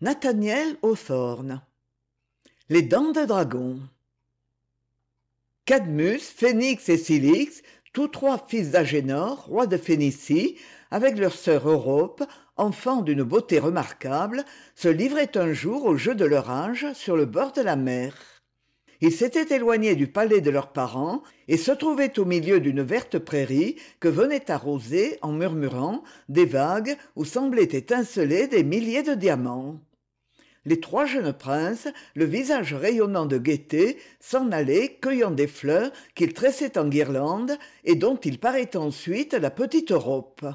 nathaniel hawthorne. Les dents de dragon. Cadmus phénix et cilix tous trois fils d'agénor roi de phénicie avec leur sœur europe enfant d'une beauté remarquable se livraient un jour aux jeux de leur âge sur le bord de la mer ils s'étaient éloignés du palais de leurs parents et se trouvaient au milieu d'une verte prairie que venaient arroser en murmurant des vagues où semblaient étinceler des milliers de diamants. Les trois jeunes princes le visage rayonnant de gaieté s'en allaient cueillant des fleurs qu'ils tressaient en guirlandes et dont il paraît ensuite la petite europe.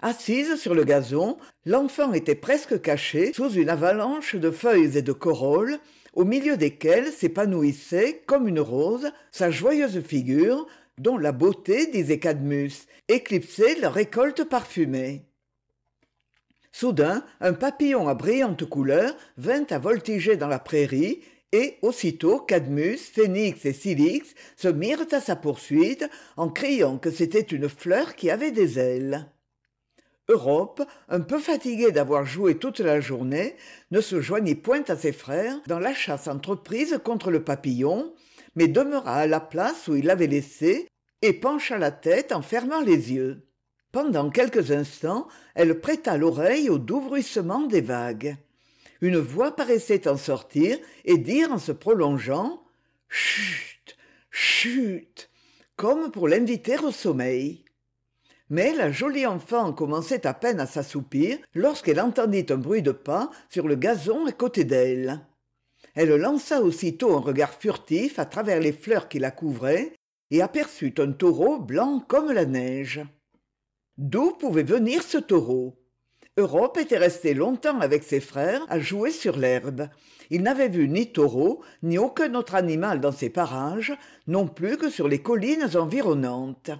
Assise sur le gazon l'enfant était presque cachée sous une avalanche de feuilles et de corolles au milieu desquelles s'épanouissait comme une rose sa joyeuse figure dont la beauté disait cadmus éclipsait la récolte parfumée. Soudain un papillon à brillantes couleurs vint à voltiger dans la prairie et aussitôt cadmus phénix et cilix se mirent à sa poursuite en criant que c'était une fleur qui avait des ailes europe un peu fatiguée d'avoir joué toute la journée ne se joignit point à ses frères dans la chasse entreprise contre le papillon mais demeura à la place où il l'avait laissé et pencha la tête en fermant les yeux. Pendant quelques instants elle prêta l'oreille au doux bruissement des vagues. Une voix paraissait en sortir et dire en se prolongeant chut chut! comme pour l'inviter au sommeil mais la jolie enfant commençait à peine à s'assoupir lorsqu'elle entendit un bruit de pas sur le gazon à côté d'elle. Elle lança aussitôt un regard furtif à travers les fleurs qui la couvraient et aperçut un taureau blanc comme la neige. D'où pouvait venir ce taureau? Europe était restée longtemps avec ses frères à jouer sur l'herbe. Il n'avait vu ni taureau ni aucun autre animal dans ces parages non plus que sur les collines environnantes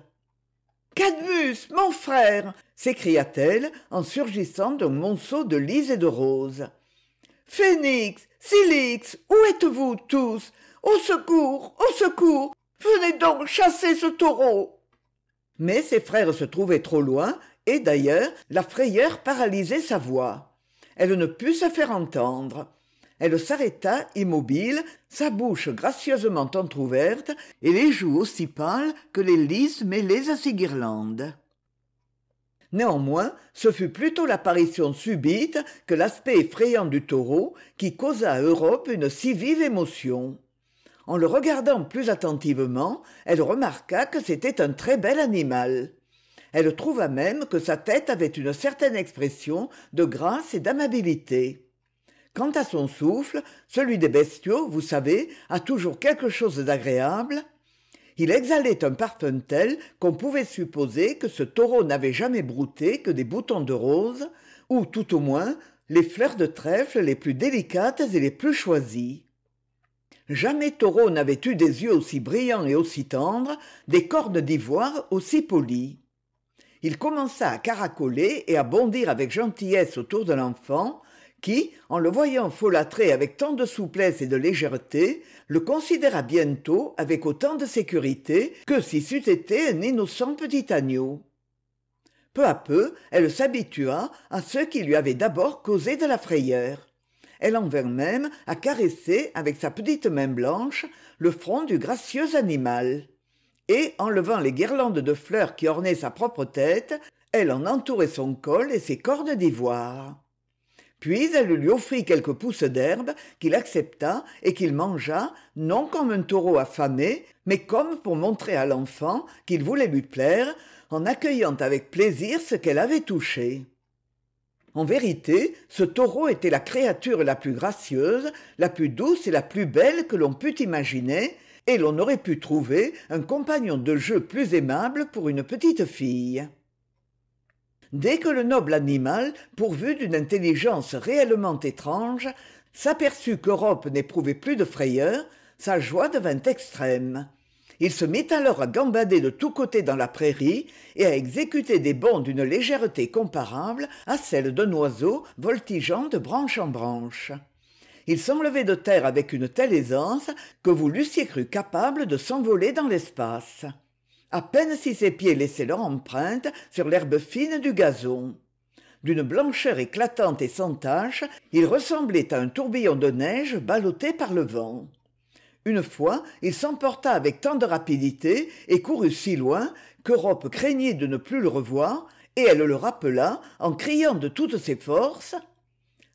cadmus mon frère s'écria-t-elle en surgissant d'un monceau de lys et de roses. Phénix cilix où êtes-vous tous? Au secours au secours venez donc chasser ce taureau! Mais ses frères se trouvaient trop loin et d'ailleurs la frayeur paralysait sa voix. Elle ne put se faire entendre elle s'arrêta immobile sa bouche gracieusement entr'ouverte et les joues aussi pâles que les lys mêlés à ses guirlandes néanmoins ce fut plutôt l'apparition subite que l'aspect effrayant du taureau qui causa à europe une si vive émotion. En le regardant plus attentivement elle remarqua que c'était un très bel animal. Elle trouva même que sa tête avait une certaine expression de grâce et d'amabilité quant à son souffle celui des bestiaux vous savez a toujours quelque chose d'agréable. Il exhalait un parfum tel qu'on pouvait supposer que ce taureau n'avait jamais brouté que des boutons de rose ou tout au moins les fleurs de trèfle les plus délicates et les plus choisies. Jamais taureau n'avait eu des yeux aussi brillants et aussi tendres des cornes d'ivoire aussi polies. Il commença à caracoler et à bondir avec gentillesse autour de l'enfant qui en le voyant folâtrer avec tant de souplesse et de légèreté le considéra bientôt avec autant de sécurité que si c'eût été un innocent petit agneau. Peu à peu elle s'habitua à ceux qui lui avaient d'abord causé de la frayeur. Elle en vint même à caresser avec sa petite main blanche le front du gracieux animal. Et enlevant les guirlandes de fleurs qui ornaient sa propre tête elle en entourait son col et ses cornes d'ivoire puis elle lui offrit quelques pousses d'herbe qu'il accepta et qu'il mangea non comme un taureau affamé mais comme pour montrer à l'enfant qu'il voulait lui plaire en accueillant avec plaisir ce qu'elle avait touché. En vérité ce taureau était la créature la plus gracieuse la plus douce et la plus belle que l'on pût imaginer et l'on aurait pu trouver un compagnon de jeu plus aimable pour une petite fille dès que le noble animal pourvu d'une intelligence réellement étrange s'aperçut qu'europe n'éprouvait plus de frayeur sa joie devint extrême. Il se mit alors à gambader de tous côtés dans la prairie et à exécuter des bonds d'une légèreté comparable à celle d'un oiseau voltigeant de branche en branche. Il s'enlevait de terre avec une telle aisance que vous l'eussiez cru capable de s'envoler dans l'espace à peine si ses pieds laissaient leur empreinte sur l'herbe fine du gazon. D'une blancheur éclatante et sans tache il ressemblait à un tourbillon de neige ballotté par le vent. Une fois il s'emporta avec tant de rapidité et courut si loin qu'europe craignit de ne plus le revoir et elle le rappela en criant de toutes ses forces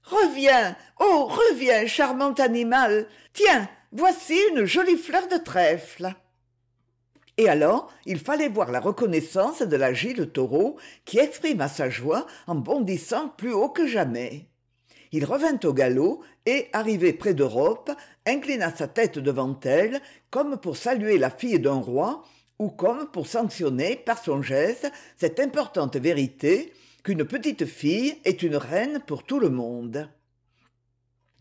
reviens! Oh reviens charmant animal! Tiens voici une jolie fleur de trèfle et alors il fallait voir la reconnaissance de l'agile taureau qui exprima sa joie en bondissant plus haut que jamais. Il revint au galop et arrivé près d'europe inclina sa tête devant elle comme pour saluer la fille d'un roi ou comme pour sanctionner par son geste cette importante vérité qu'une petite fille est une reine pour tout le monde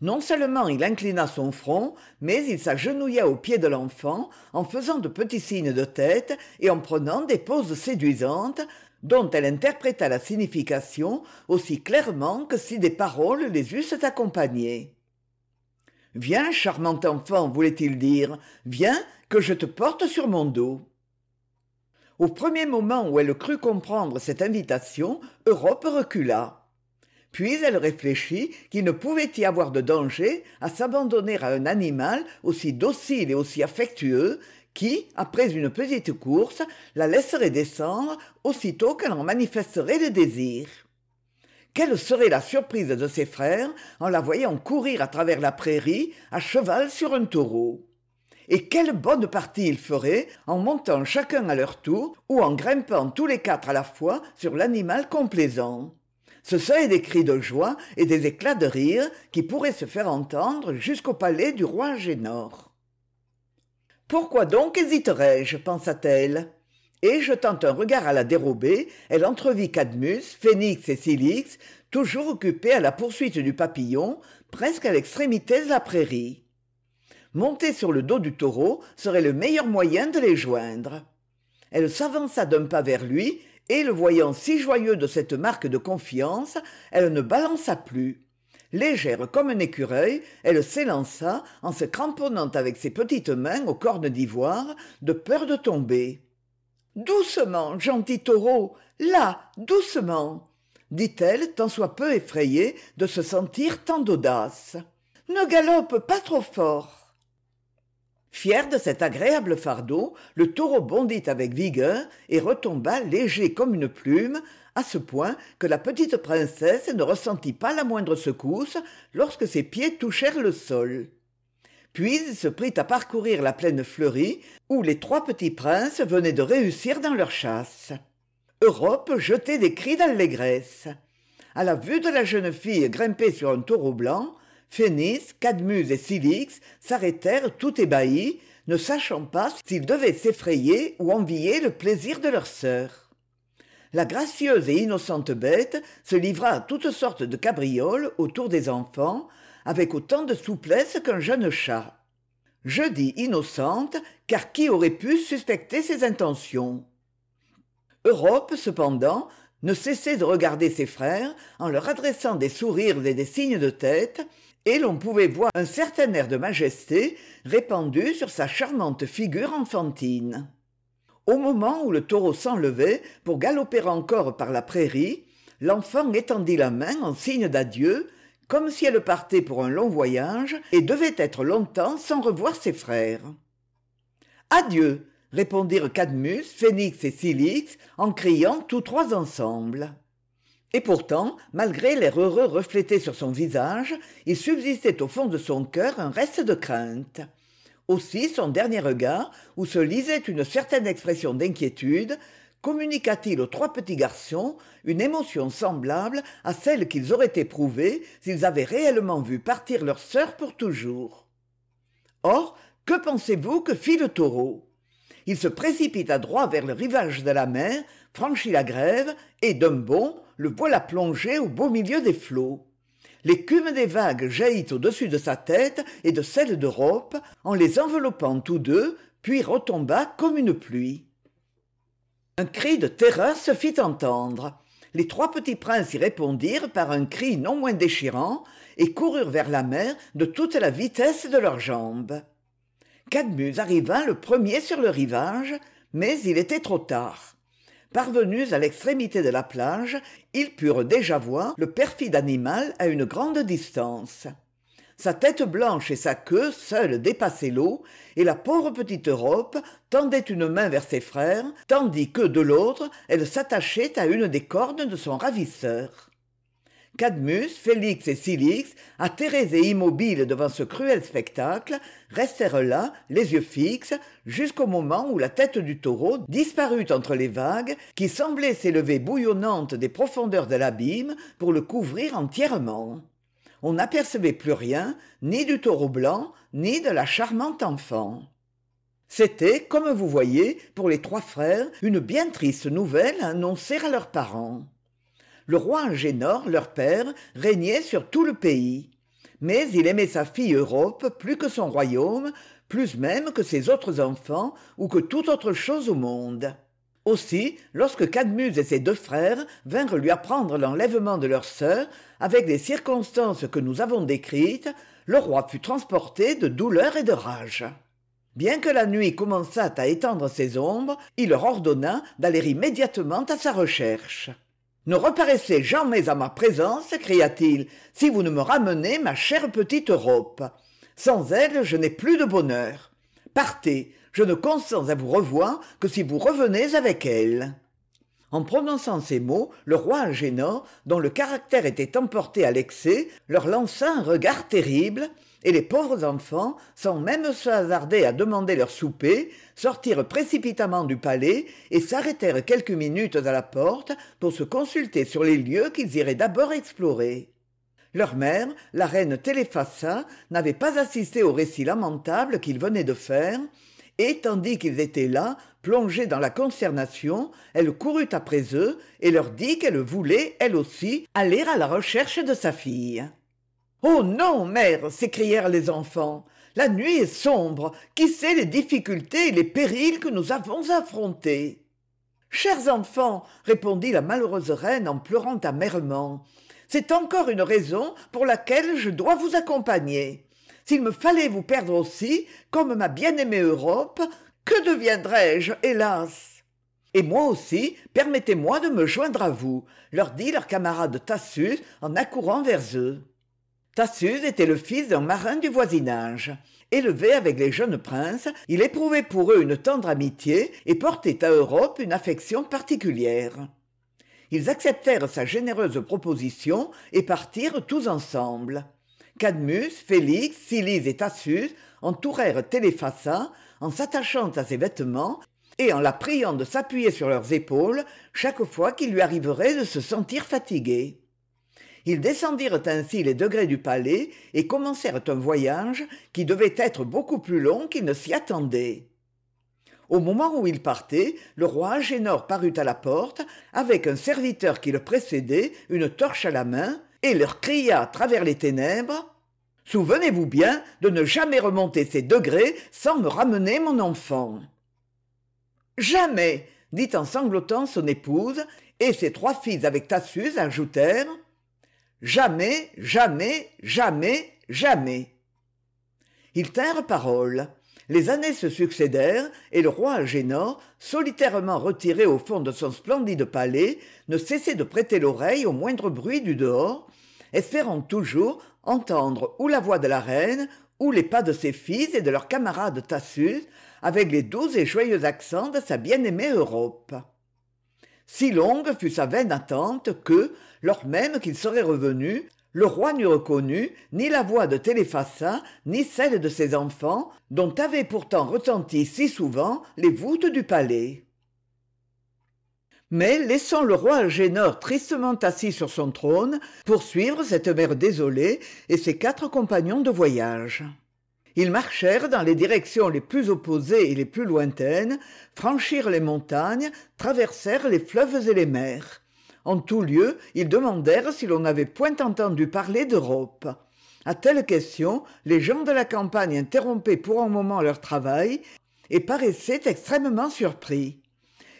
non seulement il inclina son front mais il s'agenouilla aux pieds de l'enfant en faisant de petits signes de tête et en prenant des poses séduisantes dont elle interpréta la signification aussi clairement que si des paroles les eussent accompagnées viens charmant enfant voulait-il dire viens que je te porte sur mon dos au premier moment où elle crut comprendre cette invitation europe recula puis elle réfléchit qu'il ne pouvait y avoir de danger à s'abandonner à un animal aussi docile et aussi affectueux qui après une petite course la laisserait descendre aussitôt qu'elle en manifesterait le désir. Quelle serait la surprise de ses frères en la voyant courir à travers la prairie à cheval sur un taureau? Et quelle bonne partie ils feraient en montant chacun à leur tour ou en grimpant tous les quatre à la fois sur l'animal complaisant? Ce seraient des cris de joie et des éclats de rire qui pourraient se faire entendre jusqu'au palais du roi agénor pourquoi donc hésiterais je pensa-t-elle. Et jetant un regard à la dérobée elle entrevit cadmus phénix et cilix toujours occupés à la poursuite du papillon presque à l'extrémité de la prairie. Monter sur le dos du taureau serait le meilleur moyen de les joindre. Elle s'avança d'un pas vers lui et le voyant si joyeux de cette marque de confiance elle ne balança plus. Légère comme un écureuil elle s'élança en se cramponnant avec ses petites mains aux cornes d'ivoire de peur de tomber doucement gentil taureau là doucement dit-elle tant soit peu effrayée de se sentir tant d'audace ne galope pas trop fort fier de cet agréable fardeau le taureau bondit avec vigueur et retomba léger comme une plume à ce point que la petite princesse ne ressentit pas la moindre secousse lorsque ses pieds touchèrent le sol. Puis il se prit à parcourir la plaine fleurie où les trois petits princes venaient de réussir dans leur chasse. Europe jetait des cris d'allégresse. À la vue de la jeune fille grimpée sur un taureau blanc phénix cadmus et cilix s'arrêtèrent tout ébahis ne sachant pas s'ils devaient s'effrayer ou envier le plaisir de leur sœur. La gracieuse et innocente bête se livra à toutes sortes de cabrioles autour des enfants avec autant de souplesse qu'un jeune chat. Je dis innocente car qui aurait pu suspecter ses intentions? Europe cependant ne cessait de regarder ses frères en leur adressant des sourires et des signes de tête et l'on pouvait voir un certain air de majesté répandu sur sa charmante figure enfantine. Au moment où le taureau s'enlevait pour galoper encore par la prairie l'enfant étendit la main en signe d'adieu comme si elle partait pour un long voyage et devait être longtemps sans revoir ses frères adieu! répondirent cadmus phénix et cilix en criant tous trois ensemble et pourtant malgré l'air heureux reflété sur son visage il subsistait au fond de son cœur un reste de crainte. Aussi son dernier regard où se lisait une certaine expression d'inquiétude communiqua t il aux trois petits garçons une émotion semblable à celle qu'ils auraient éprouvée s'ils avaient réellement vu partir leur sœur pour toujours? Or que pensez-vous que fit le taureau? Il se précipita droit vers le rivage de la mer franchit la grève et d'un bond le voilà plongé au beau milieu des flots. L'écume des vagues jaillit au-dessus de sa tête et de celle d'europe en les enveloppant tous deux puis retomba comme une pluie. Un cri de terreur se fit entendre. Les trois petits princes y répondirent par un cri non moins déchirant et coururent vers la mer de toute la vitesse de leurs jambes. Cadmus arriva le premier sur le rivage mais il était trop tard parvenus à l'extrémité de la plage ils purent déjà voir le perfide animal à une grande distance. Sa tête blanche et sa queue seules dépassaient l'eau et la pauvre petite europe tendait une main vers ses frères tandis que de l'autre elle s'attachait à une des cornes de son ravisseur cadmus félix et cilix atterrés et immobiles devant ce cruel spectacle restèrent là les yeux fixes jusqu'au moment où la tête du taureau disparut entre les vagues qui semblaient s'élever bouillonnantes des profondeurs de l'abîme pour le couvrir entièrement. On n'apercevait plus rien ni du taureau blanc ni de la charmante enfant. C'était comme vous voyez pour les trois frères une bien triste nouvelle à annoncer à leurs parents le roi agénor leur père régnait sur tout le pays. Mais il aimait sa fille europe plus que son royaume plus même que ses autres enfants ou que toute autre chose au monde. Aussi lorsque cadmus et ses deux frères vinrent lui apprendre l'enlèvement de leur sœur avec les circonstances que nous avons décrites le roi fut transporté de douleur et de rage. Bien que la nuit commençât à étendre ses ombres il leur ordonna d'aller immédiatement à sa recherche ne reparaissez jamais à ma présence cria-t-il si vous ne me ramenez ma chère petite europe sans elle je n'ai plus de bonheur. Partez je ne consens à vous revoir que si vous revenez avec elle en prononçant ces mots le roi agénor dont le caractère était emporté à l'excès leur lança un regard terrible et les pauvres enfants sans même se hasarder à demander leur souper sortirent précipitamment du palais et s'arrêtèrent quelques minutes à la porte pour se consulter sur les lieux qu'ils iraient d'abord explorer. Leur mère la reine téléphassa n'avait pas assisté au récit lamentable qu'ils venaient de faire et tandis qu'ils étaient là plongés dans la consternation elle courut après eux et leur dit qu'elle voulait elle aussi aller à la recherche de sa fille oh non mère! s'écrièrent les enfants la nuit est sombre. Qui sait les difficultés et les périls que nous avons affrontés chers enfants! répondit la malheureuse reine en pleurant amèrement c'est encore une raison pour laquelle je dois vous accompagner s'il me fallait vous perdre aussi comme ma bien-aimée europe que deviendrais-je hélas? Et moi aussi permettez-moi de me joindre à vous leur dit leur camarade Tassus en accourant vers eux. Tassus était le fils d'un marin du voisinage. Élevé avec les jeunes princes il éprouvait pour eux une tendre amitié et portait à europe une affection particulière. Ils acceptèrent sa généreuse proposition et partirent tous ensemble cadmus félix Silis et Tassus entourèrent téléphassa en s'attachant à ses vêtements et en la priant de s'appuyer sur leurs épaules chaque fois qu'il lui arriverait de se sentir fatigué. Ils descendirent ainsi les degrés du palais et commencèrent un voyage qui devait être beaucoup plus long qu'ils ne s'y attendaient. Au moment où ils partaient le roi agénor parut à la porte avec un serviteur qui le précédait une torche à la main et leur cria à travers les ténèbres souvenez-vous bien de ne jamais remonter ces degrés sans me ramener mon enfant jamais! dit en sanglotant son épouse et ses trois filles avec Tassus ajoutèrent jamais jamais jamais jamais! Ils tinrent parole. Les années se succédèrent et le roi agénor solitairement retiré au fond de son splendide palais ne cessait de prêter l'oreille au moindre bruit du dehors espérant toujours entendre ou la voix de la reine ou les pas de ses fils et de leurs camarades Tassus avec les doux et joyeux accents de sa bien-aimée europe. Si longue fut sa vaine attente que lors même qu'il serait revenu le roi n'eût reconnu ni la voix de téléphassa ni celle de ses enfants dont avaient pourtant retenti si souvent les voûtes du palais mais laissons le roi agénor tristement assis sur son trône poursuivre cette mère désolée et ses quatre compagnons de voyage. Ils marchèrent dans les directions les plus opposées et les plus lointaines franchirent les montagnes traversèrent les fleuves et les mers. En tout lieu ils demandèrent si l'on n'avait point entendu parler d'europe. À telle question les gens de la campagne interrompaient pour un moment leur travail et paraissaient extrêmement surpris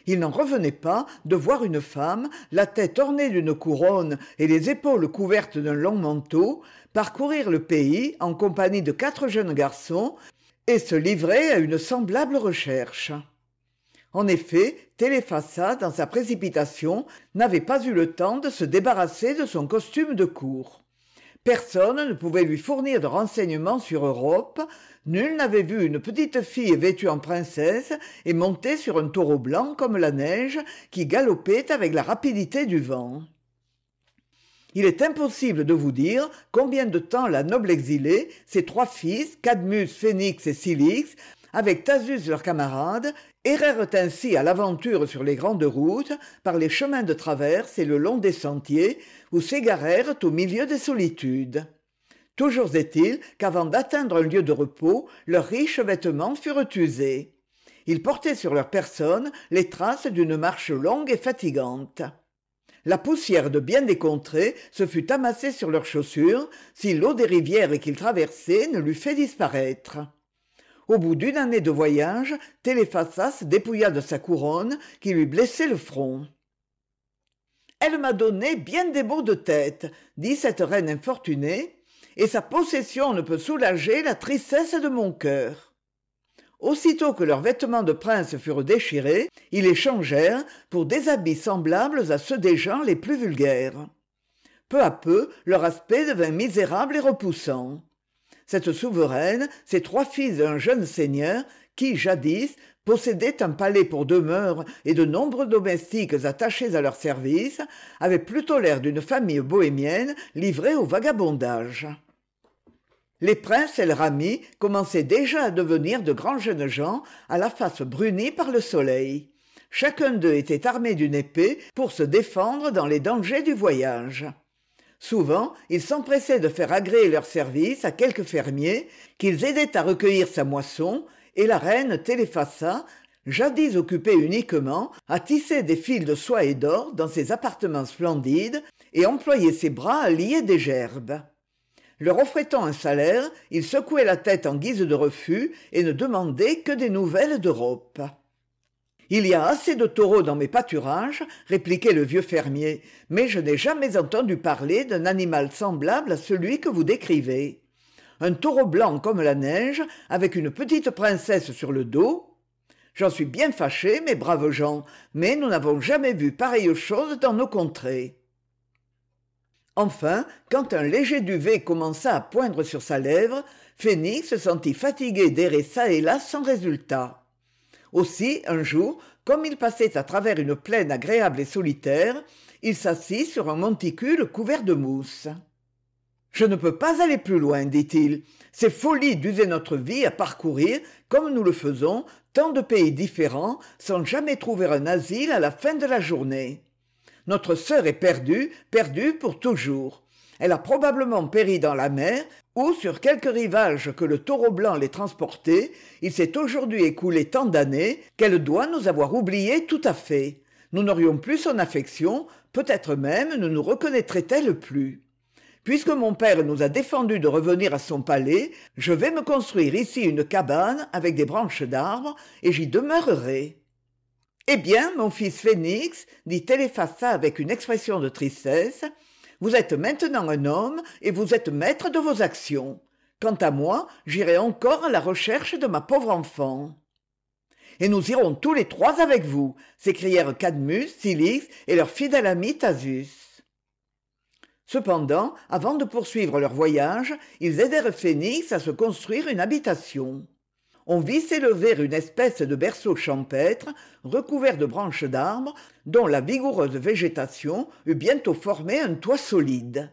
il n'en revenait pas de voir une femme la tête ornée d'une couronne et les épaules couvertes d'un long manteau parcourir le pays en compagnie de quatre jeunes garçons et se livrer à une semblable recherche. En effet téléphassa dans sa précipitation n'avait pas eu le temps de se débarrasser de son costume de cour personne ne pouvait lui fournir de renseignements sur europe. Nul n'avait vu une petite fille vêtue en princesse et montée sur un taureau blanc comme la neige qui galopait avec la rapidité du vent. Il est impossible de vous dire combien de temps la noble exilée ses trois fils cadmus phénix et cilix avec thasus leur camarade errèrent ainsi à l'aventure sur les grandes routes par les chemins de traverse et le long des sentiers ou s'égarèrent au milieu des solitudes. Toujours est-il qu'avant d'atteindre un lieu de repos leurs riches vêtements furent usés. Ils portaient sur leur personne les traces d'une marche longue et fatigante. La poussière de bien des contrées se fût amassée sur leurs chaussures si l'eau des rivières qu'ils traversaient ne l'eût fait disparaître. Au bout d'une année de voyage téléphassa dépouilla de sa couronne qui lui blessait le front elle m'a donné bien des maux de tête dit cette reine infortunée et sa possession ne peut soulager la tristesse de mon cœur. Aussitôt que leurs vêtements de prince furent déchirés ils les changèrent pour des habits semblables à ceux des gens les plus vulgaires. Peu à peu leur aspect devint misérable et repoussant. Cette souveraine ses trois fils et un jeune seigneur qui jadis possédaient un palais pour demeure et de nombreux domestiques attachés à leur service avaient plutôt l'air d'une famille bohémienne livrée au vagabondage. Les princes el-rami commençaient déjà à devenir de grands jeunes gens à la face brunie par le soleil. Chacun d'eux était armé d'une épée pour se défendre dans les dangers du voyage. Souvent ils s'empressaient de faire agréer leur service à quelques fermiers qu'ils aidaient à recueillir sa moisson et la reine téléphassa jadis occupée uniquement à tisser des fils de soie et d'or dans ses appartements splendides et employait ses bras à lier des gerbes. Leur offrait-on un salaire ils secouaient la tête en guise de refus et ne demandaient que des nouvelles d'europe il y a assez de taureaux dans mes pâturages répliquait le vieux fermier mais je n'ai jamais entendu parler d'un animal semblable à celui que vous décrivez un taureau blanc comme la neige avec une petite princesse sur le dos. J'en suis bien fâché mes braves gens mais nous n'avons jamais vu pareille chose dans nos contrées. Enfin quand un léger duvet commença à poindre sur sa lèvre phénix se sentit fatigué d'errer çà et là sans résultat. Aussi un jour comme il passait à travers une plaine agréable et solitaire il s'assit sur un monticule couvert de mousse je ne peux pas aller plus loin dit-il. C'est folie d'user notre vie à parcourir comme nous le faisons tant de pays différents sans jamais trouver un asile à la fin de la journée. Notre sœur est perdue perdue pour toujours. Elle a probablement péri dans la mer ou sur quelque rivage que le taureau blanc l'ait transportée. Il s'est aujourd'hui écoulé tant d'années qu'elle doit nous avoir oubliés tout à fait. Nous n'aurions plus son affection peut-être même ne nous reconnaîtrait elle plus puisque mon père nous a défendu de revenir à son palais je vais me construire ici une cabane avec des branches d'arbres et j'y demeurerai. Eh bien mon fils phénix dit téléphassa avec une expression de tristesse vous êtes maintenant un homme et vous êtes maître de vos actions. Quant à moi j'irai encore à la recherche de ma pauvre enfant. Et nous irons tous les trois avec vous s'écrièrent cadmus cilix et leur fidèle ami cependant avant de poursuivre leur voyage ils aidèrent phénix à se construire une habitation. On vit s'élever une espèce de berceau champêtre recouvert de branches d'arbres dont la vigoureuse végétation eut bientôt formé un toit solide.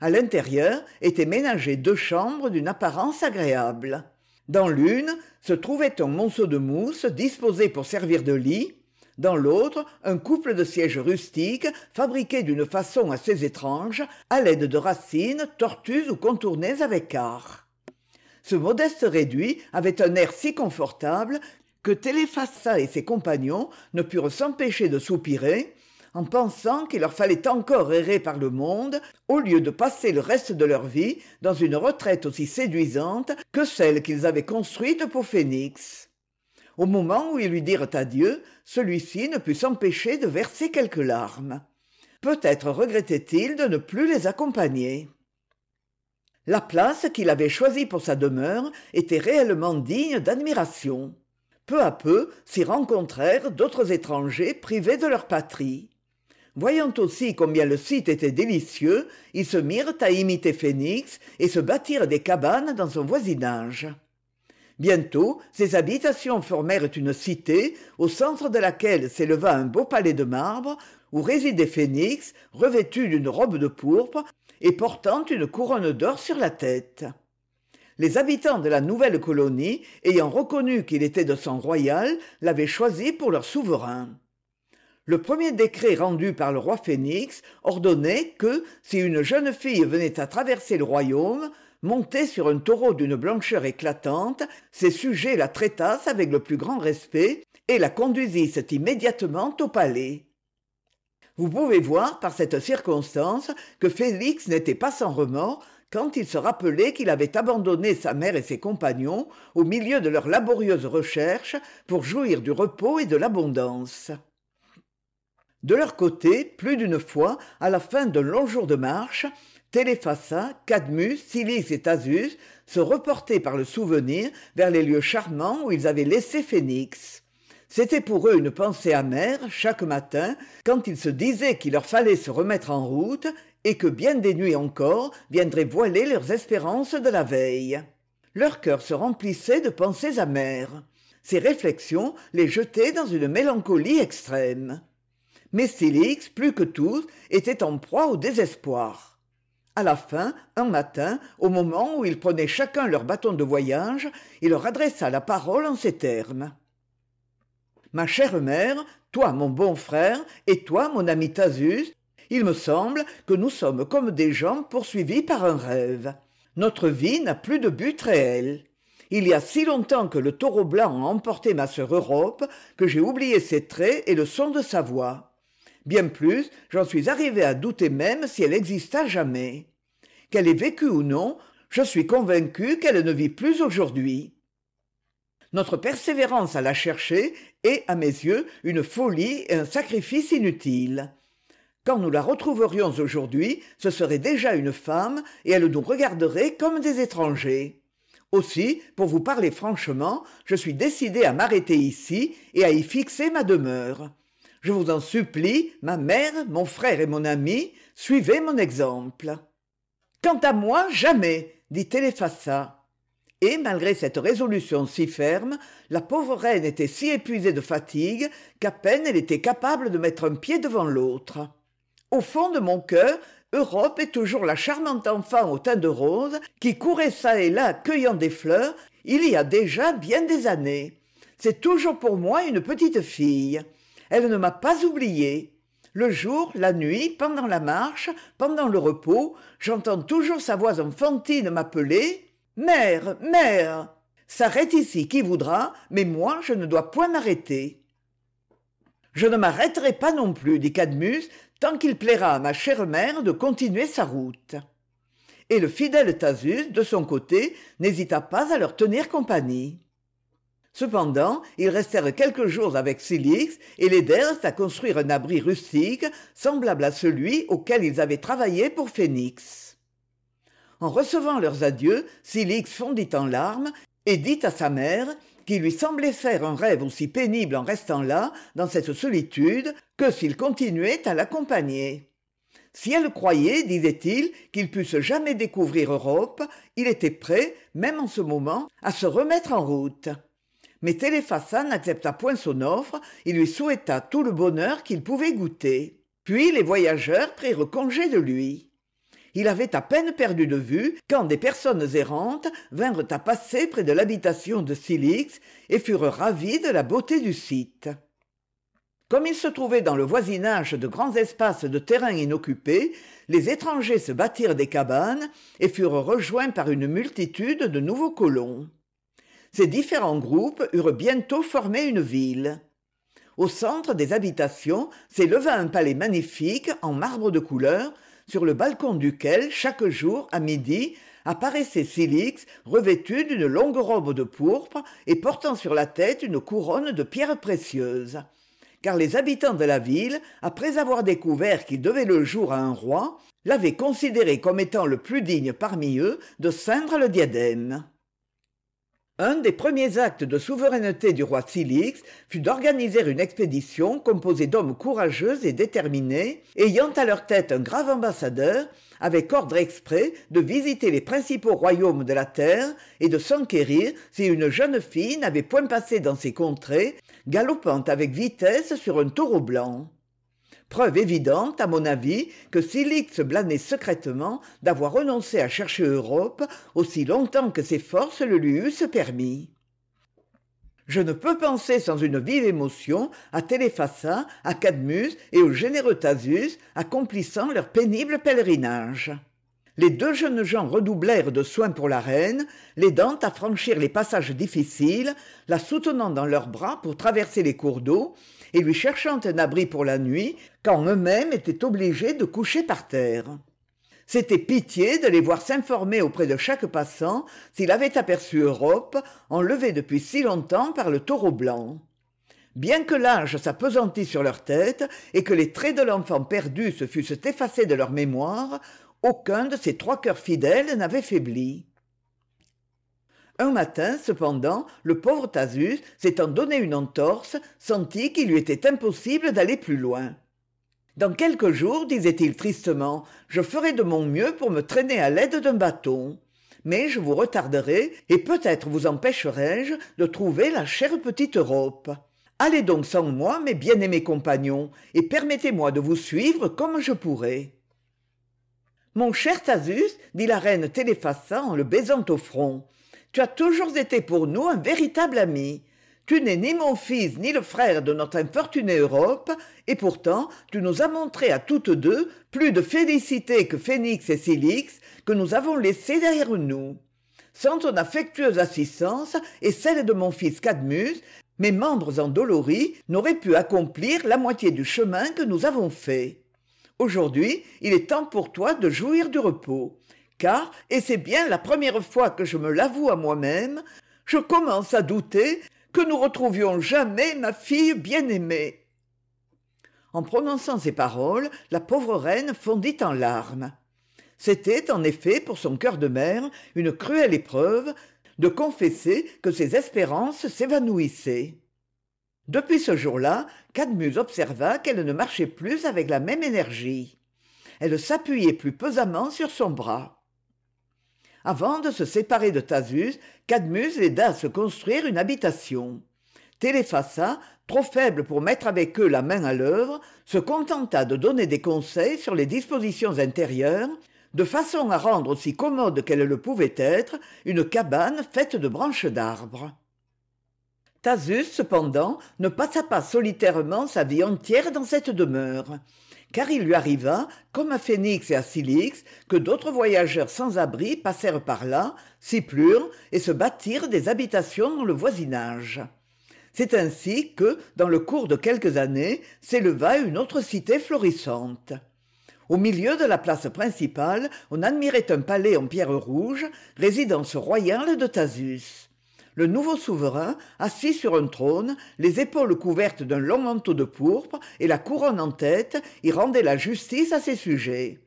À l'intérieur étaient ménagées deux chambres d'une apparence agréable. Dans l'une se trouvait un monceau de mousse disposé pour servir de lit dans l'autre un couple de sièges rustiques fabriqués d'une façon assez étrange à l'aide de racines tortues ou contournées avec art. Ce modeste réduit avait un air si confortable que téléphassa et ses compagnons ne purent s'empêcher de soupirer en pensant qu'il leur fallait encore errer par le monde au lieu de passer le reste de leur vie dans une retraite aussi séduisante que celle qu'ils avaient construite pour phénix au moment où ils lui dirent adieu celui-ci ne put s'empêcher de verser quelques larmes. Peut-être regrettait-il de ne plus les accompagner. La place qu'il avait choisie pour sa demeure était réellement digne d'admiration. Peu à peu s'y rencontrèrent d'autres étrangers privés de leur patrie. Voyant aussi combien le site était délicieux ils se mirent à imiter phénix et se bâtirent des cabanes dans son voisinage bientôt ces habitations formèrent une cité au centre de laquelle s'éleva un beau palais de marbre où résidait phénix revêtu d'une robe de pourpre et portant une couronne d'or sur la tête. Les habitants de la nouvelle colonie ayant reconnu qu'il était de sang royal l'avaient choisi pour leur souverain. Le premier décret rendu par le roi phénix ordonnait que si une jeune fille venait à traverser le royaume montée sur un taureau d'une blancheur éclatante ses sujets la traitassent avec le plus grand respect et la conduisissent immédiatement au palais. Vous pouvez voir par cette circonstance que félix n'était pas sans remords quand il se rappelait qu'il avait abandonné sa mère et ses compagnons au milieu de leurs laborieuses recherches pour jouir du repos et de l'abondance. De leur côté plus d'une fois à la fin d'un long jour de marche téléphassa cadmus silis et thasus se reportaient par le souvenir vers les lieux charmants où ils avaient laissé phénix. C'était pour eux une pensée amère chaque matin quand ils se disaient qu'il leur fallait se remettre en route et que bien des nuits encore viendraient voiler leurs espérances de la veille. Leur cœur se remplissait de pensées amères. Ces réflexions les jetaient dans une mélancolie extrême. Mais stylix plus que tous était en proie au désespoir À la fin un matin au moment où ils prenaient chacun leur bâton de voyage il leur adressa la parole en ces termes ma chère mère toi mon bon frère et toi mon ami thasus il me semble que nous sommes comme des gens poursuivis par un rêve. Notre vie n'a plus de but réel. Il y a si longtemps que le taureau blanc a emporté ma sœur europe que j'ai oublié ses traits et le son de sa voix bien plus j'en suis arrivé à douter même si elle exista jamais. Qu'elle ait vécu ou non je suis convaincu qu'elle ne vit plus aujourd'hui. Notre persévérance à la chercher est à mes yeux une folie et un sacrifice inutile. Quand nous la retrouverions aujourd'hui ce serait déjà une femme et elle nous regarderait comme des étrangers. Aussi pour vous parler franchement je suis décidé à m'arrêter ici et à y fixer ma demeure je vous en supplie ma mère mon frère et mon ami suivez mon exemple. Quant à moi jamais dit téléphassa et malgré cette résolution si ferme la pauvre reine était si épuisée de fatigue qu'à peine elle était capable de mettre un pied devant l'autre. Au fond de mon cœur europe est toujours la charmante enfant au teint de rose qui courait çà et là cueillant des fleurs il y a déjà bien des années. C'est toujours pour moi une petite fille elle ne m'a pas oublié. Le jour la nuit pendant la marche pendant le repos j'entends toujours sa voix enfantine m'appeler mère mère! S'arrête ici qui voudra mais moi je ne dois point m'arrêter. Je ne m'arrêterai pas non plus dit cadmus tant qu'il plaira à ma chère mère de continuer sa route. Et le fidèle thasus de son côté n'hésita pas à leur tenir compagnie cependant ils restèrent quelques jours avec Silix et l'aidèrent à construire un abri rustique semblable à celui auquel ils avaient travaillé pour phénix. En recevant leurs adieux Silix fondit en larmes et dit à sa mère qui lui semblait faire un rêve aussi pénible en restant là dans cette solitude que s'il continuait à l'accompagner. Si elle croyait disait-il qu'ils pussent jamais découvrir europe il était prêt même en ce moment à se remettre en route mais téléphassa n'accepta point son offre il lui souhaita tout le bonheur qu'il pouvait goûter. Puis les voyageurs prirent congé de lui. Il avait à peine perdu de vue quand des personnes errantes vinrent à passer près de l'habitation de Silix et furent ravis de la beauté du site. Comme il se trouvait dans le voisinage de grands espaces de terrain inoccupés les étrangers se bâtirent des cabanes et furent rejoints par une multitude de nouveaux colons ces différents groupes eurent bientôt formé une ville. Au centre des habitations s'éleva un palais magnifique en marbre de couleur sur le balcon duquel chaque jour à midi apparaissait Silix revêtu d'une longue robe de pourpre et portant sur la tête une couronne de pierres précieuses. Car les habitants de la ville après avoir découvert qu'il devait le jour à un roi l'avaient considéré comme étant le plus digne parmi eux de ceindre le diadème un des premiers actes de souveraineté du roi Silix fut d'organiser une expédition composée d'hommes courageux et déterminés, ayant à leur tête un grave ambassadeur, avec ordre exprès de visiter les principaux royaumes de la terre et de s'enquérir si une jeune fille n'avait point passé dans ces contrées, galopant avec vitesse sur un taureau blanc preuve évidente à mon avis que Silix blâmait secrètement d'avoir renoncé à chercher Europe aussi longtemps que ses forces le lui eussent permis. Je ne peux penser sans une vive émotion à téléphassa à cadmus et au généreux thasus accomplissant leur pénible pèlerinage. Les deux jeunes gens redoublèrent de soins pour la reine l'aidant à franchir les passages difficiles la soutenant dans leurs bras pour traverser les cours d'eau et lui cherchant un abri pour la nuit quand eux-mêmes étaient obligés de coucher par terre. C'était pitié de les voir s'informer auprès de chaque passant s'il avait aperçu europe enlevée depuis si longtemps par le taureau blanc. Bien que l'âge s'apesantît sur leur tête et que les traits de l'enfant perdu se fussent effacés de leur mémoire aucun de ces trois cœurs fidèles n'avait faibli un matin cependant le pauvre thasus s'étant donné une entorse sentit qu'il lui était impossible d'aller plus loin dans quelques jours disait-il tristement je ferai de mon mieux pour me traîner à l'aide d'un bâton. Mais je vous retarderai et peut-être vous empêcherai-je de trouver la chère petite europe allez donc sans moi mes bien-aimés compagnons et permettez-moi de vous suivre comme je pourrai mon cher thasus dit la reine téléphassa en le baisant au front tu as toujours été pour nous un véritable ami. Tu n'es ni mon fils ni le frère de notre infortunée europe et pourtant tu nous as montré à toutes deux plus de félicité que phénix et Silix que nous avons laissés derrière nous. Sans ton affectueuse assistance et celle de mon fils cadmus mes membres endoloris n'auraient pu accomplir la moitié du chemin que nous avons fait. Aujourd'hui il est temps pour toi de jouir du repos car et c'est bien la première fois que je me l'avoue à moi-même je commence à douter que nous retrouvions jamais ma fille bien-aimée. En prononçant ces paroles la pauvre reine fondit en larmes. C'était en effet pour son cœur de mère une cruelle épreuve de confesser que ses espérances s'évanouissaient. Depuis ce jour-là cadmus observa qu'elle ne marchait plus avec la même énergie. Elle s'appuyait plus pesamment sur son bras avant de se séparer de thasus cadmus l'aida à se construire une habitation. Téléphassa trop faible pour mettre avec eux la main à l'œuvre se contenta de donner des conseils sur les dispositions intérieures de façon à rendre aussi commode qu'elle le pouvait être une cabane faite de branches d'arbres. Thasus cependant ne passa pas solitairement sa vie entière dans cette demeure car il lui arriva comme à phénix et à Silix, que d'autres voyageurs sans abri passèrent par là s'y plurent et se bâtirent des habitations dans le voisinage. C'est ainsi que dans le cours de quelques années s'éleva une autre cité florissante. Au milieu de la place principale on admirait un palais en pierre rouge résidence royale de thasus le nouveau souverain assis sur un trône les épaules couvertes d'un long manteau de pourpre et la couronne en tête y rendait la justice à ses sujets.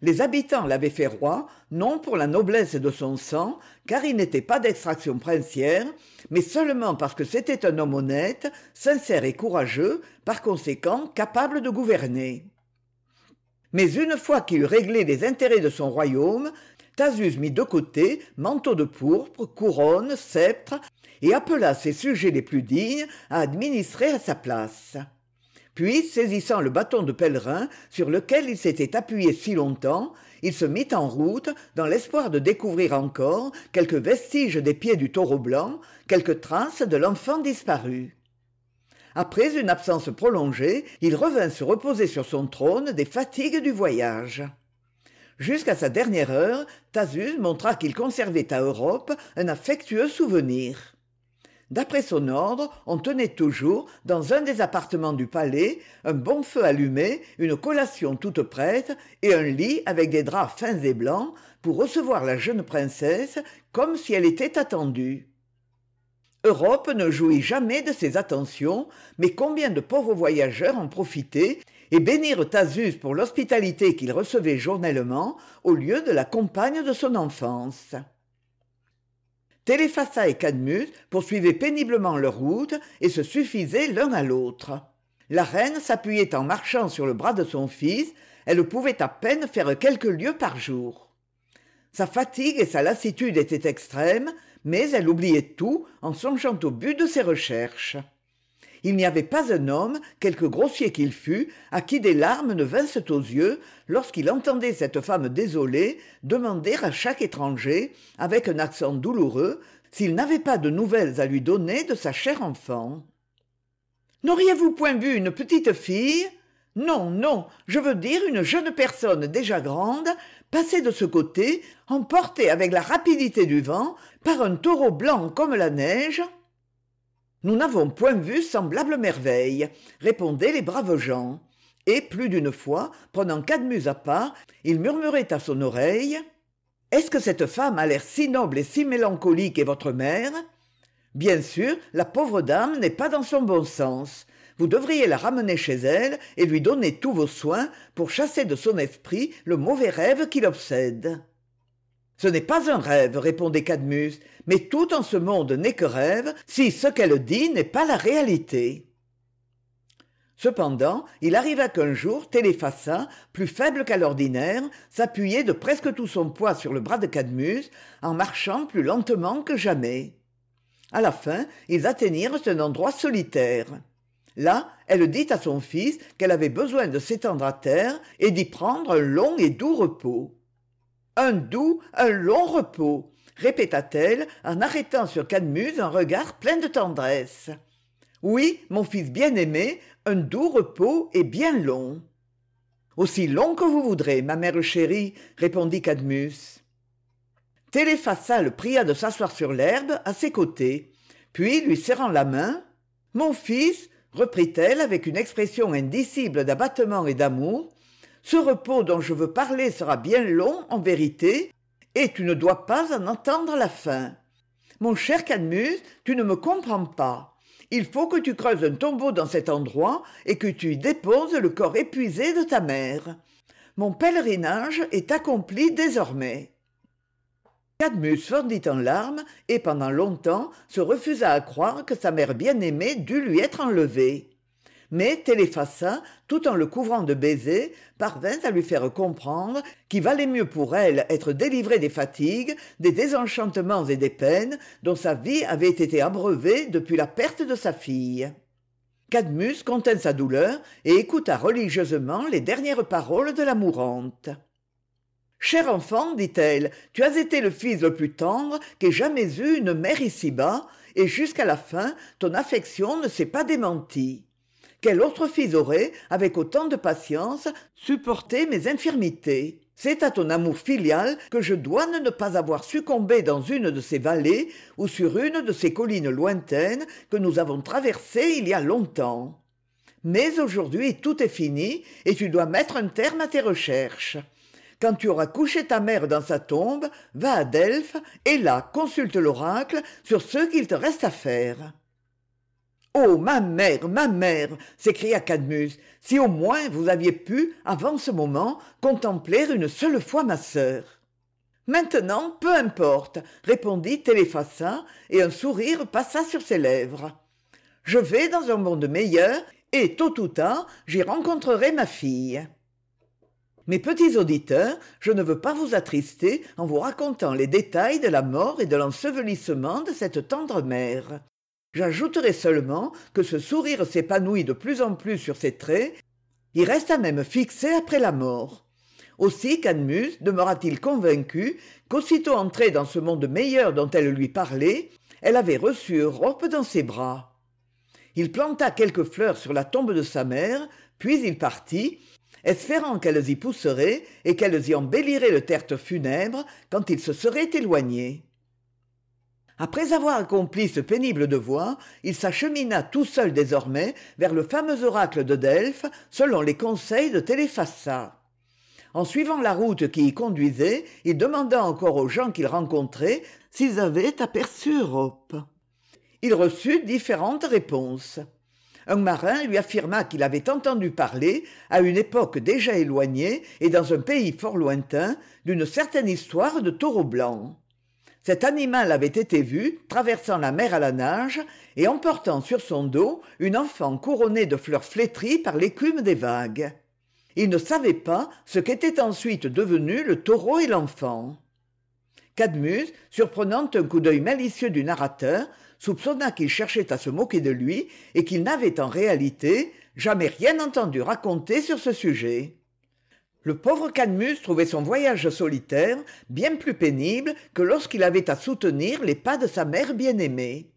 Les habitants l'avaient fait roi non pour la noblesse de son sang car il n'était pas d'extraction princière mais seulement parce que c'était un homme honnête sincère et courageux par conséquent capable de gouverner. Mais une fois qu'il eut réglé les intérêts de son royaume thasus mit de côté manteau de pourpre couronne sceptre et appela ses sujets les plus dignes à administrer à sa place. Puis saisissant le bâton de pèlerin sur lequel il s'était appuyé si longtemps il se mit en route dans l'espoir de découvrir encore quelques vestiges des pieds du taureau blanc quelques traces de l'enfant disparu. Après une absence prolongée il revint se reposer sur son trône des fatigues du voyage jusqu'à sa dernière heure thasus montra qu'il conservait à europe un affectueux souvenir. D'après son ordre on tenait toujours dans un des appartements du palais un bon feu allumé une collation toute prête et un lit avec des draps fins et blancs pour recevoir la jeune princesse comme si elle était attendue. Europe ne jouit jamais de ces attentions mais combien de pauvres voyageurs en profitaient et bénirent thasus pour l'hospitalité qu'il recevait journellement au lieu de la compagne de son enfance. Téléphassa et cadmus poursuivaient péniblement leur route et se suffisaient l'un à l'autre. La reine s'appuyait en marchant sur le bras de son fils elle pouvait à peine faire quelques lieues par jour. Sa fatigue et sa lassitude étaient extrêmes mais elle oubliait tout en songeant au but de ses recherches il n'y avait pas un homme quelque grossier qu'il fût à qui des larmes ne vinssent aux yeux lorsqu'il entendait cette femme désolée demander à chaque étranger avec un accent douloureux s'il n'avait pas de nouvelles à lui donner de sa chère enfant n'auriez-vous point vu une petite fille? Non non je veux dire une jeune personne déjà grande passer de ce côté emportée avec la rapidité du vent par un taureau blanc comme la neige nous n'avons point vu semblable merveille répondaient les braves gens. Et plus d'une fois prenant cadmus à part il murmurait à son oreille est-ce que cette femme a l'air si noble et si mélancolique est votre mère? Bien sûr la pauvre dame n'est pas dans son bon sens. Vous devriez la ramener chez elle et lui donner tous vos soins pour chasser de son esprit le mauvais rêve qui l'obsède ce n'est pas un rêve répondait cadmus mais tout en ce monde n'est que rêve si ce qu'elle dit n'est pas la réalité. Cependant il arriva qu'un jour téléphassa plus faible qu'à l'ordinaire s'appuyait de presque tout son poids sur le bras de cadmus en marchant plus lentement que jamais. À la fin ils atteignirent un endroit solitaire. Là elle dit à son fils qu'elle avait besoin de s'étendre à terre et d'y prendre un long et doux repos un doux un long repos répéta-t-elle en arrêtant sur cadmus un regard plein de tendresse. Oui mon fils bien-aimé un doux repos et bien long. Aussi long que vous voudrez ma mère chérie répondit cadmus. Téléphassa le pria de s'asseoir sur l'herbe à ses côtés puis lui serrant la main mon fils! reprit-elle avec une expression indicible d'abattement et d'amour ce repos dont je veux parler sera bien long en vérité et tu ne dois pas en entendre la fin. Mon cher cadmus tu ne me comprends pas. Il faut que tu creuses un tombeau dans cet endroit et que tu y déposes le corps épuisé de ta mère. Mon pèlerinage est accompli désormais. Cadmus fondit en larmes et pendant longtemps se refusa à croire que sa mère bien-aimée dût lui être enlevée mais téléphassa tout en le couvrant de baisers parvint à lui faire comprendre qu'il valait mieux pour elle être délivrée des fatigues des désenchantements et des peines dont sa vie avait été abreuvée depuis la perte de sa fille. Cadmus contint sa douleur et écouta religieusement les dernières paroles de la mourante cher enfant dit-elle tu as été le fils le plus tendre qu'ait jamais eu une mère ici-bas et jusqu'à la fin ton affection ne s'est pas démentie quel autre fils aurait avec autant de patience supporté mes infirmités? C'est à ton amour filial que je dois ne pas avoir succombé dans une de ces vallées ou sur une de ces collines lointaines que nous avons traversées il y a longtemps. Mais aujourd'hui tout est fini et tu dois mettre un terme à tes recherches. Quand tu auras couché ta mère dans sa tombe va à delphes et là consulte l'oracle sur ce qu'il te reste à faire oh ma mère ma mère s'écria cadmus si au moins vous aviez pu avant ce moment contempler une seule fois ma sœur. Maintenant peu importe répondit téléphassa et un sourire passa sur ses lèvres. Je vais dans un monde meilleur et tôt ou tard j'y rencontrerai ma fille. Mes petits auditeurs je ne veux pas vous attrister en vous racontant les détails de la mort et de l'ensevelissement de cette tendre mère j'ajouterai seulement que ce sourire s'épanouit de plus en plus sur ses traits. Il resta même fixé après la mort. Aussi cadmus demeura-t-il convaincu qu'aussitôt entrée dans ce monde meilleur dont elle lui parlait elle avait reçu europe dans ses bras. Il planta quelques fleurs sur la tombe de sa mère puis il partit espérant qu'elles y pousseraient et qu'elles y embelliraient le tertre funèbre quand il se serait éloigné après avoir accompli ce pénible devoir il s'achemina tout seul désormais vers le fameux oracle de delphes selon les conseils de téléphassa. En suivant la route qui y conduisait il demanda encore aux gens qu'il rencontrait s'ils avaient aperçu europe. Il reçut différentes réponses. Un marin lui affirma qu'il avait entendu parler à une époque déjà éloignée et dans un pays fort lointain d'une certaine histoire de taureau blanc cet animal avait été vu traversant la mer à la nage et emportant sur son dos une enfant couronnée de fleurs flétries par l'écume des vagues. Il ne savait pas ce qu'étaient ensuite devenus le taureau et l'enfant. Cadmus surprenant un coup d'œil malicieux du narrateur soupçonna qu'il cherchait à se moquer de lui et qu'il n'avait en réalité jamais rien entendu raconter sur ce sujet le pauvre cadmus trouvait son voyage solitaire bien plus pénible que lorsqu'il avait à soutenir les pas de sa mère bien-aimée.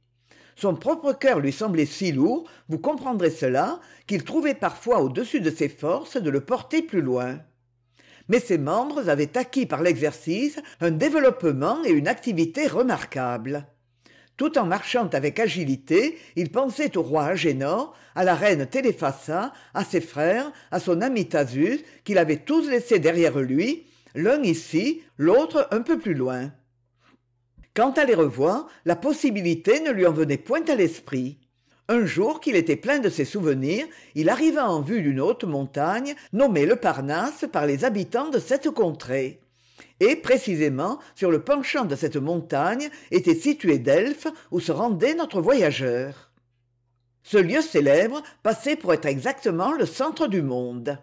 Son propre cœur lui semblait si lourd vous comprendrez cela qu'il trouvait parfois au-dessus de ses forces de le porter plus loin. Mais ses membres avaient acquis par l'exercice un développement et une activité remarquables tout en marchant avec agilité il pensait au roi agénor à la reine téléphassa à ses frères à son ami thasus qu'il avait tous laissés derrière lui l'un ici l'autre un peu plus loin. Quant à les revoir la possibilité ne lui en venait point à l'esprit. Un jour qu'il était plein de ces souvenirs il arriva en vue d'une haute montagne nommée le parnasse par les habitants de cette contrée et précisément sur le penchant de cette montagne était situé delphes où se rendait notre voyageur. Ce lieu célèbre passait pour être exactement le centre du monde.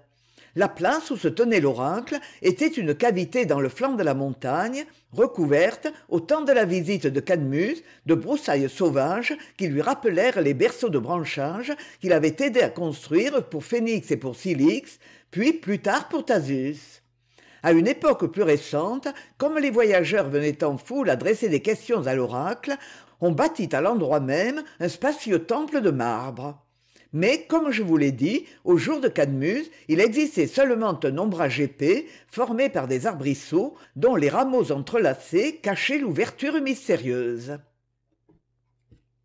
La place où se tenait l'oracle était une cavité dans le flanc de la montagne recouverte au temps de la visite de cadmus de broussailles sauvages qui lui rappelèrent les berceaux de branchages qu'il avait aidé à construire pour phénix et pour cilix puis plus tard pour à une époque plus récente comme les voyageurs venaient en foule adresser des questions à l'oracle on bâtit à l'endroit même un spacieux temple de marbre. Mais comme je vous l'ai dit au jour de cadmus il existait seulement un ombrage épais formé par des arbrisseaux dont les rameaux entrelacés cachaient l'ouverture mystérieuse